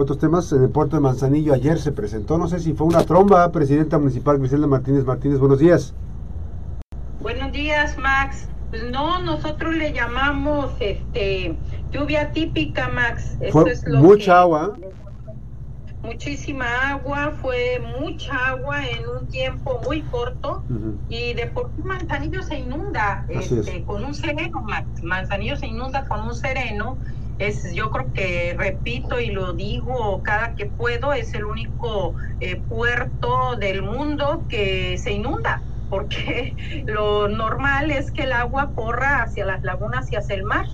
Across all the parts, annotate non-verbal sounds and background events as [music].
Otros temas, en el puerto de Manzanillo ayer se presentó, no sé si fue una tromba, presidenta municipal Griselda Martínez Martínez, buenos días. Buenos días, Max. Pues no, nosotros le llamamos este lluvia típica, Max. fue mucha agua. Muchísima agua, fue mucha agua en un tiempo muy corto y de por qué Manzanillo se inunda este, con un sereno, Max. Manzanillo se inunda con un sereno es yo creo que repito y lo digo cada que puedo es el único eh, puerto del mundo que se inunda porque [laughs] lo normal es que el agua corra hacia las lagunas y hacia el mar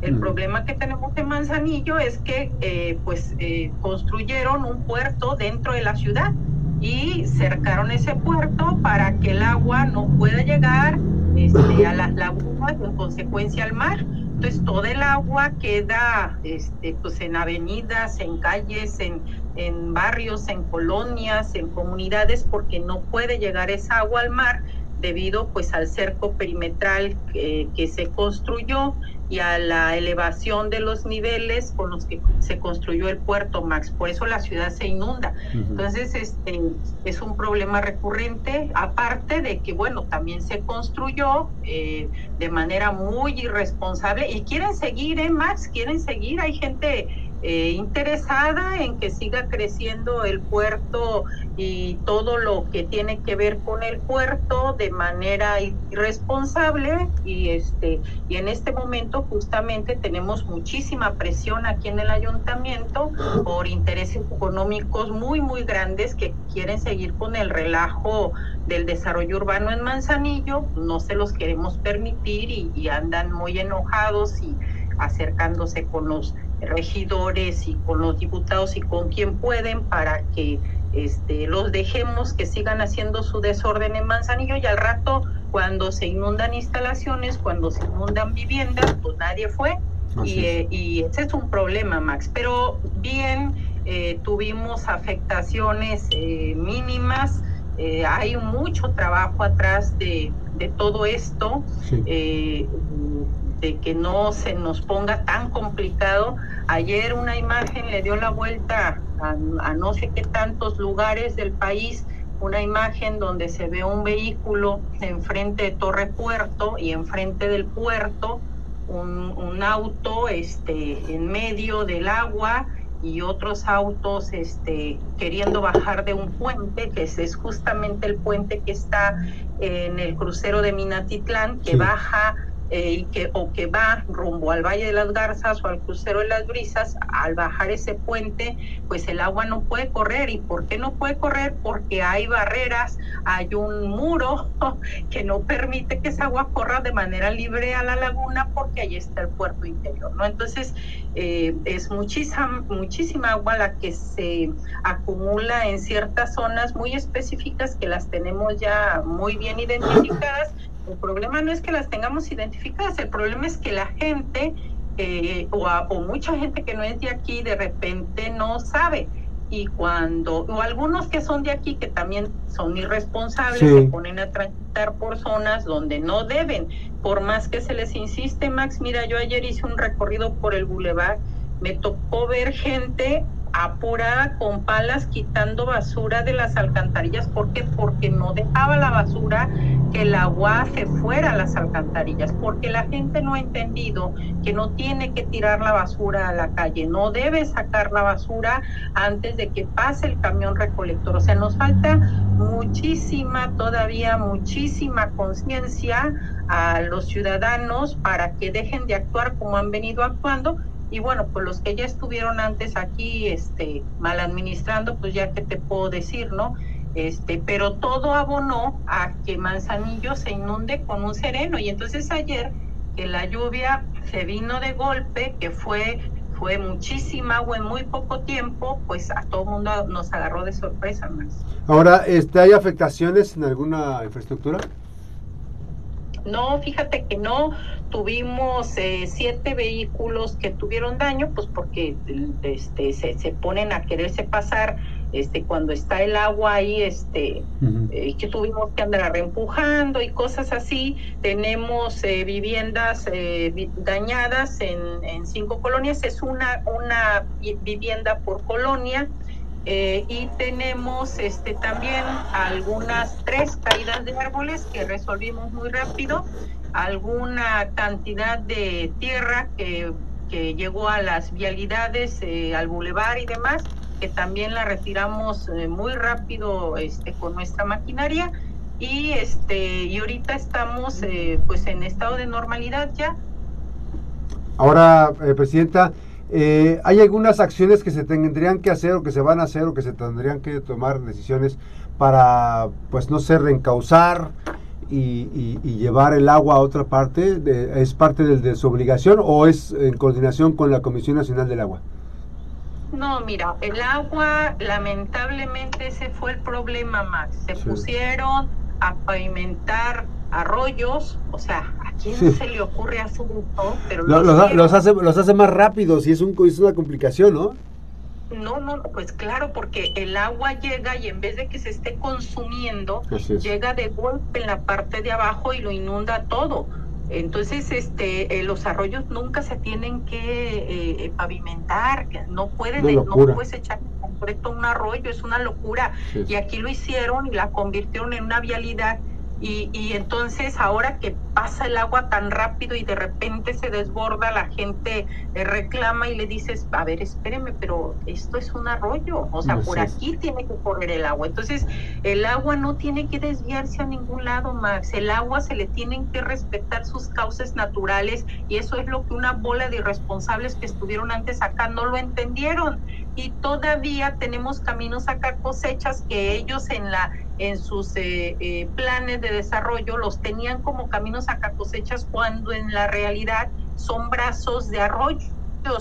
el problema que tenemos en Manzanillo es que eh, pues eh, construyeron un puerto dentro de la ciudad y cercaron ese puerto para que el agua no pueda llegar este, a las lagunas y en consecuencia al mar. Entonces todo el agua queda este, pues en avenidas, en calles, en, en barrios, en colonias, en comunidades, porque no puede llegar esa agua al mar debido pues al cerco perimetral que se construyó y a la elevación de los niveles con los que se construyó el puerto Max. Por eso la ciudad se inunda. Entonces, este es un problema recurrente, aparte de que, bueno, también se construyó eh, de manera muy irresponsable y quieren seguir, ¿eh, Max? Quieren seguir. Hay gente eh, interesada en que siga creciendo el puerto y todo lo que tiene que ver con el puerto de manera irresponsable y este y en este momento justamente tenemos muchísima presión aquí en el ayuntamiento por intereses económicos muy muy grandes que quieren seguir con el relajo del desarrollo urbano en Manzanillo. No se los queremos permitir y, y andan muy enojados y acercándose con los regidores y con los diputados y con quien pueden para que este, los dejemos que sigan haciendo su desorden en Manzanillo y al rato cuando se inundan instalaciones, cuando se inundan viviendas, pues nadie fue y, eh, y, ese es un problema, Max. Pero bien, eh, tuvimos afectaciones eh, mínimas, hay mucho trabajo atrás de, de todo esto. Sí de que no se nos ponga tan complicado. Ayer una imagen le dio la vuelta a, no sé qué tantos lugares del país, una imagen donde se ve un vehículo enfrente de Torre Puerto y enfrente del puerto un, un auto este, en medio del agua y otros autos este, queriendo bajar de un puente, que es, es justamente el puente que está en el crucero de Minatitlán, que baja eh, y que, o que va rumbo al Valle de las Garzas o al crucero de las Brisas, al bajar ese puente, pues el agua no puede correr. ¿Y por qué no puede correr? Porque hay barreras, hay un muro [laughs] que no permite que esa agua corra de manera libre a la laguna porque ahí está el puerto interior, ¿no? Entonces, eh, es muchísima, muchísima agua la que se acumula en ciertas zonas muy específicas que las tenemos ya muy bien identificadas el problema no es que las tengamos identificadas, el problema es que la gente eh, o, mucha gente que no es de aquí de repente no sabe. Y cuando, o algunos que son de aquí que también son irresponsables, se ponen a transitar por zonas donde no deben, por más que se les insiste, Max, mira, yo ayer hice un recorrido por el bulevar, me tocó ver gente apurada con palas quitando basura de las alcantarillas. ¿Por qué? Porque no dejaba la basura que el agua se fuera a las alcantarillas, porque la gente no ha entendido que no tiene que tirar la basura a la calle, no debe sacar la basura antes de que pase el camión recolector. O sea, nos falta muchísima, todavía muchísima conciencia a los ciudadanos para que dejen de actuar como han venido actuando y bueno, pues los que ya estuvieron antes aquí, este, mal administrando, pues ya que te puedo decir, ¿no? Este, pero todo abonó a que Manzanillo se inunde con un sereno. Y entonces ayer que la lluvia se vino de golpe, que fue, fue muchísima agua en muy poco tiempo, pues a todo mundo nos agarró de sorpresa más. Ahora, este, ¿hay afectaciones en alguna infraestructura? No, fíjate que no. Tuvimos eh, siete vehículos que tuvieron daño, pues porque este, se, se ponen a quererse pasar este, cuando está el agua ahí, este, eh, que tuvimos que andar reempujando y cosas así. Tenemos eh, viviendas eh, dañadas en, en, cinco colonias, es una, una vivienda por colonia. Y tenemos este, también algunas tres caídas de árboles que resolvimos muy rápido, alguna cantidad de tierra que, que llegó a las vialidades, al bulevar y demás, que también la retiramos eh, muy rápido este, con nuestra maquinaria y este y ahorita estamos eh, pues en estado de normalidad ya. Ahora, eh, ¿hay algunas acciones que se tendrían que hacer o que se van a hacer o que se tendrían que tomar decisiones para, pues no sé, reencauzar y, llevar el agua a otra parte? ¿Es parte de su obligación o es en coordinación con la Comisión Nacional del Agua? No, mira, el agua, lamentablemente ese fue el problema, Max. Se pusieron a pavimentar arroyos, o sea, ¿a quién se le ocurre hacer eso? Pero los, hace, los hace más rápidos y es, un, es una complicación, ¿no? No, no, pues claro, porque el agua llega y en vez de que se esté consumiendo, llega de golpe en la parte de abajo y lo inunda todo. Entonces, este, eh, los arroyos nunca se tienen que eh, pavimentar, no pueden, no puedes echar en un arroyo, es una locura. Y aquí lo hicieron y la convirtieron en una vialidad y, y, entonces ahora que pasa el agua tan rápido y de repente se desborda, la gente eh, reclama y le dices, a ver, espéreme, pero esto es un arroyo, o sea, por aquí tiene que correr el agua. Entonces, el agua no tiene que desviarse a ningún lado, Max. El agua se le tienen que respetar sus cauces naturales y eso es lo que una bola de irresponsables que estuvieron antes acá no lo entendieron. Y todavía tenemos caminos acá cosechas que ellos en la en sus eh, eh, planes de desarrollo los tenían como caminos a cosechas cuando en la realidad son brazos de arroyos,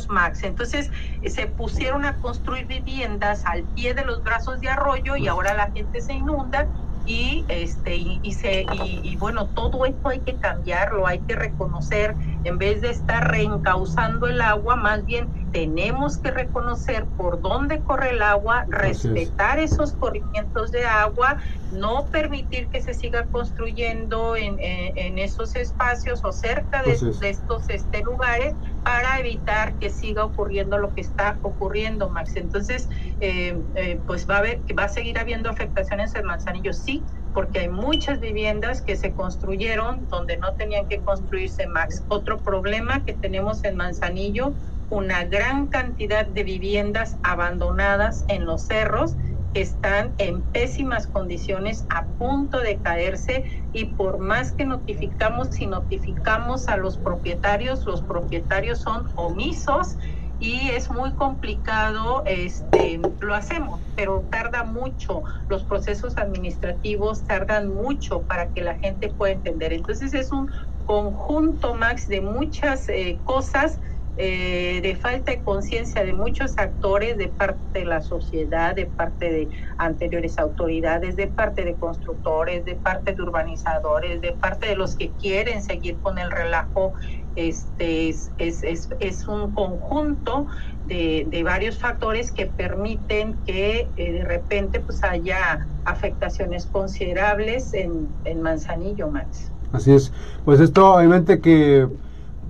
Max. Entonces eh, se pusieron a construir viviendas al pie de los brazos de arroyo y ahora la gente se inunda y este y, se y, bueno todo esto hay que cambiarlo hay que reconocer en vez de estar reencauzando el agua más bien tenemos que reconocer por dónde corre el agua respetar esos corrimientos de agua no permitir que se siga construyendo en, en, esos espacios o cerca de, estos este, lugares para evitar que siga ocurriendo lo que está ocurriendo Max. Entonces eh, eh, pues va a haber va a seguir habiendo afectaciones en Manzanillo sí porque hay muchas viviendas que se construyeron donde no tenían que construirse Max. Otro problema que tenemos en Manzanillo, una gran cantidad de viviendas abandonadas en los cerros que están en pésimas condiciones, a punto de caerse y por más que notificamos, si notificamos a los propietarios, los propietarios son omisos y es muy complicado, este, lo hacemos, pero tarda mucho, los procesos administrativos tardan mucho para que la gente pueda entender. Entonces es un conjunto, Max, de muchas eh, cosas, eh, de falta de conciencia de muchos actores, de parte de la sociedad, de parte de anteriores autoridades, de parte de constructores, de parte de urbanizadores, de parte de los que quieren seguir con el relajo este es, es, es, un conjunto de, de, varios factores que permiten que eh, de repente pues haya afectaciones considerables en, en Manzanillo, Max. Así es. Pues esto obviamente que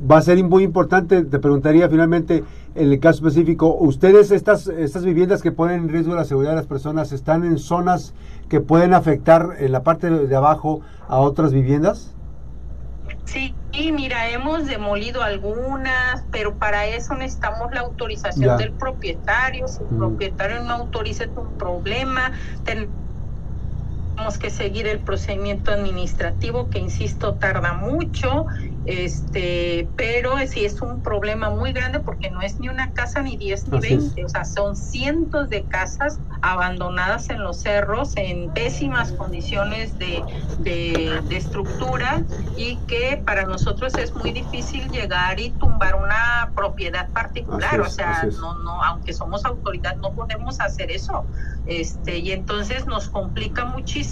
va a ser muy importante. Te preguntaría finalmente, en el caso específico, ¿ustedes estas, estas viviendas que ponen en riesgo la seguridad de las personas están en zonas que pueden afectar en la parte de abajo a otras viviendas? Sí, mira, hemos demolido algunas, pero para eso necesitamos la autorización del propietario. Si el propietario no autoriza, es un problema. Tenemos que seguir el procedimiento administrativo, que insisto, tarda mucho este, pero sí es un problema muy grande porque no es ni una casa ni 10 ni 20, o sea, son cientos de casas abandonadas en los cerros en pésimas condiciones de, de, estructura y que para nosotros es muy difícil llegar y tumbar una propiedad particular, o sea, no, no, aunque somos autoridad no podemos hacer eso, este, y entonces nos complica muchísimo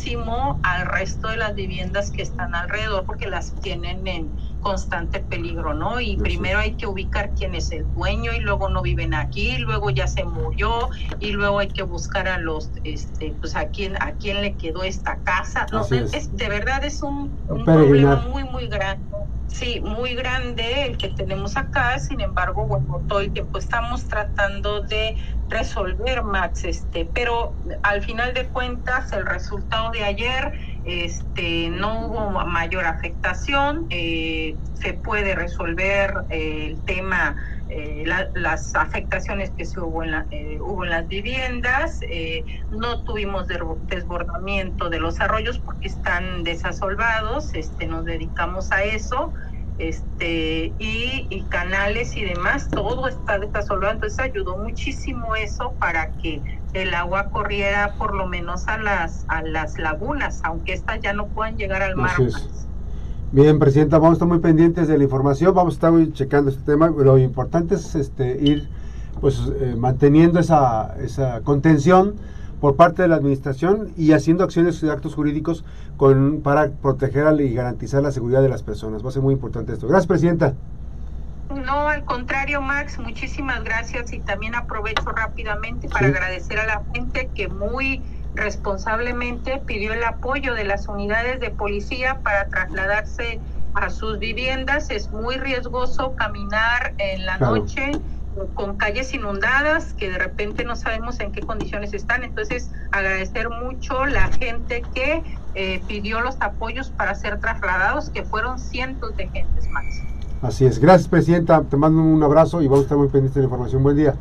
al resto de las viviendas que están alrededor porque las tienen en constante peligro, ¿no? Y primero hay que ubicar quién es el dueño y luego no viven aquí, luego ya se murió y luego hay que buscar a los, este, pues a quién, a quién le quedó esta casa. No, es. de verdad es un, un problema muy, muy grande. Sí, muy grande el que tenemos acá, sin embargo, bueno, todo el tiempo estamos tratando de resolver, Max, este, pero al final de cuentas el resultado de ayer este, no hubo mayor afectación, eh, se puede resolver eh, el tema, eh, las afectaciones que se hubo en, hubo en las viviendas, no tuvimos desbordamiento de los arroyos porque están desasolvados, este, nos dedicamos a eso este y, canales y demás, todo está desasolvado, entonces ayudó muchísimo eso para que el agua corriera por lo menos a las a las lagunas, aunque estas ya no puedan llegar al mar. Bien, Presidenta, vamos a estar muy pendientes de la información, vamos a estar checando este tema, lo importante es este ir pues eh, manteniendo esa, esa contención por parte de la administración y haciendo acciones y actos jurídicos con, para proteger y garantizar la seguridad de las personas. Va a ser muy importante esto. Gracias, Presidenta. No, al contrario, Max, muchísimas gracias y también aprovecho rápidamente para agradecer a la gente que muy responsablemente pidió el apoyo de las unidades de policía para trasladarse a sus viviendas. Es muy riesgoso caminar en la noche con calles inundadas que de repente no sabemos en qué condiciones están. Entonces, agradecer mucho la gente que eh, pidió los apoyos para ser trasladados, que fueron cientos de gentes más. Así es. Gracias, Presidenta. Te mando un abrazo y vamos a estar muy pendientes de la información. Buen día.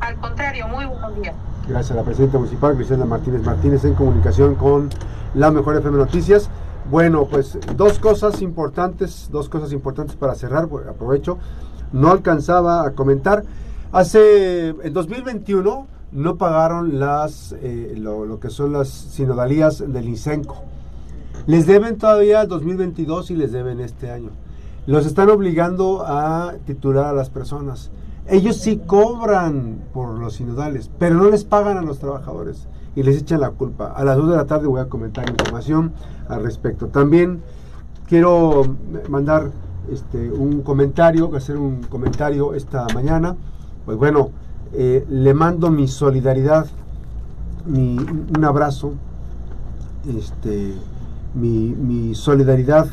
Al contrario, muy buen día. Gracias a la Presidenta Municipal, Griselda Martínez Martínez, en comunicación con la Mejor FM Noticias. Bueno, pues dos cosas importantes, dos cosas importantes para cerrar, aprovecho no alcanzaba a comentar. Hace, en 2021 no pagaron las, eh, lo, que son las sinodalías del INSENCO. Les deben todavía el 2022 y les deben este año. Los están obligando a titular a las personas. Ellos sí cobran por los sinodales, pero no les pagan a los trabajadores y les echan la culpa. A las 2 de la tarde voy a comentar información al respecto. También quiero mandar este, un comentario, hacer un comentario esta mañana. Pues bueno, eh, le mando mi solidaridad, mi, un abrazo, este, mi, solidaridad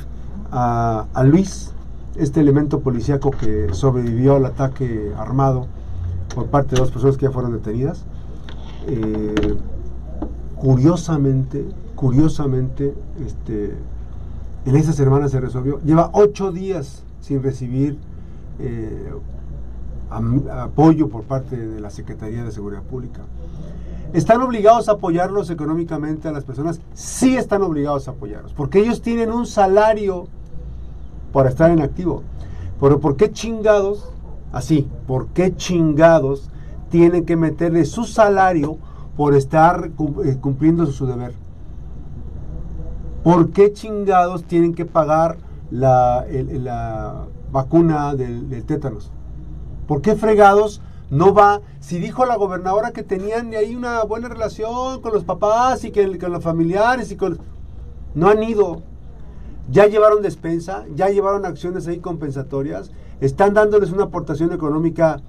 a, Luis, este elemento policíaco que sobrevivió al ataque armado por parte de dos personas que ya fueron detenidas. Eh, curiosamente, curiosamente, este, en esas semanas se resolvió. Lleva ocho días sin recibir eh, apoyo por parte de la Secretaría de Seguridad Pública. ¿Están obligados a apoyarlos económicamente a las personas? Sí están obligados a apoyarlos, porque ellos tienen un salario para estar en activo. Pero ¿por qué chingados? Así, ¿por qué chingados tienen que meterle su salario por estar eh, cumpliendo su deber? ¿Por qué chingados tienen que pagar la, vacuna del, tétanos? ¿Por qué fregados no va? Si dijo la gobernadora que tenían de ahí una buena relación con los papás y que, con los familiares y con... No han ido. Ya llevaron despensa, ya llevaron acciones ahí compensatorias, están dándoles una aportación económica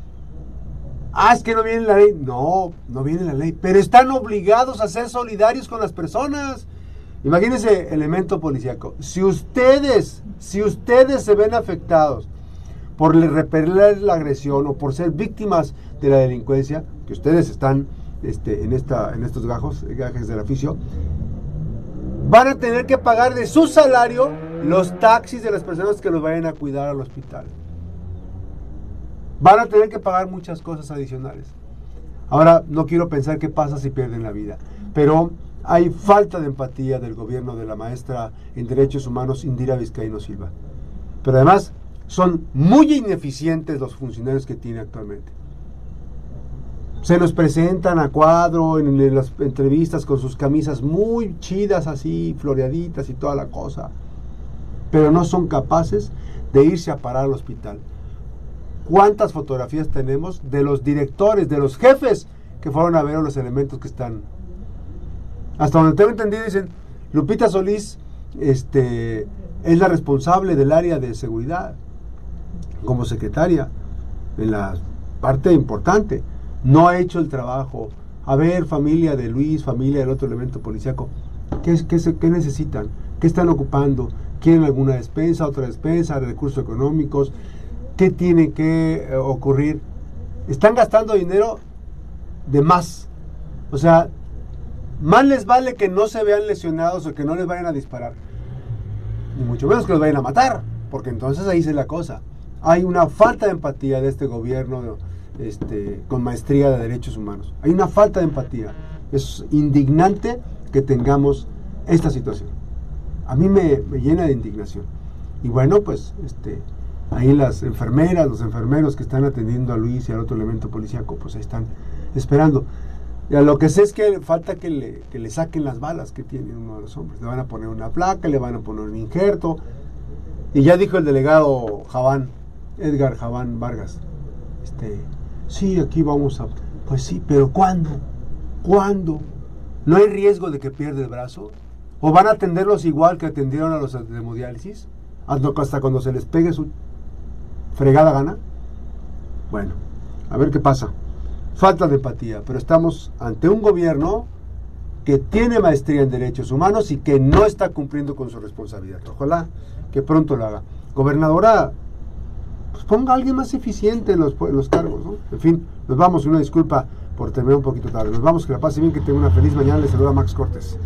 Ah, es que no viene la ley. No, no viene la ley. Pero están obligados a ser solidarios con las personas. Imagínense elemento policíaco. Si ustedes, si ustedes se ven afectados por repeler la agresión o por ser víctimas de la delincuencia, que ustedes están este, en, esta, en estos gajos, gajes del oficio, van a tener que pagar de su salario los taxis de las personas que los vayan a cuidar al hospital. Van a tener que pagar muchas cosas adicionales. Ahora, no quiero pensar qué pasa si pierden la vida, pero hay falta de empatía del gobierno de la maestra en derechos humanos Indira Vizcaíno Silva. Pero además son muy ineficientes los funcionarios que tiene actualmente. Se nos presentan a cuadro en, las entrevistas con sus camisas muy chidas así, floreaditas y toda la cosa. Pero no son capaces de irse a parar al hospital. ¿Cuántas fotografías tenemos de los directores, de los jefes que fueron a ver los elementos que están hasta donde tengo entendido, dicen, Lupita Solís este, es la responsable del área de seguridad como secretaria en la parte importante. No ha hecho el trabajo. A ver, familia de Luis, familia del otro elemento policíaco, ¿qué, qué, qué necesitan? ¿Qué están ocupando? ¿Quieren alguna despensa, otra despensa, recursos económicos? ¿Qué tiene que eh, ocurrir? Están gastando dinero de más. O sea, más les vale que no se vean lesionados o que no les vayan a disparar. Ni mucho menos que los vayan a matar, porque entonces ahí se la cosa. Hay una falta de empatía de este gobierno este, con maestría de derechos humanos. Hay una falta de empatía. Es indignante que tengamos esta situación. A mí me, llena de indignación. Y bueno, pues este, ahí las enfermeras, los enfermeros que están atendiendo a Luis y al otro elemento policíaco, pues ahí están esperando. Y lo que sé es que falta que le, que le saquen las balas que tiene uno de los hombres. Le van a poner una placa, le van a poner un injerto. Y ya dijo el delegado Javán, Edgar Javán Vargas, este, sí, aquí vamos a... Pues sí, pero ¿cuándo? ¿Cuándo? ¿No hay riesgo de que pierda el brazo? ¿O van a atenderlos igual que atendieron a los de hemodiálisis? Hasta cuando se les pegue su fregada gana. Bueno, a ver qué pasa. Falta de empatía, pero estamos ante un gobierno que tiene maestría en derechos humanos y que no está cumpliendo con su responsabilidad. Ojalá que pronto lo haga. Gobernadora, pues ponga a alguien más eficiente en los, los cargos. ¿no? En fin, nos vamos. Una disculpa por terminar un poquito tarde. Nos vamos, que la pase bien, que tenga una feliz mañana. Les saluda Max Cortés.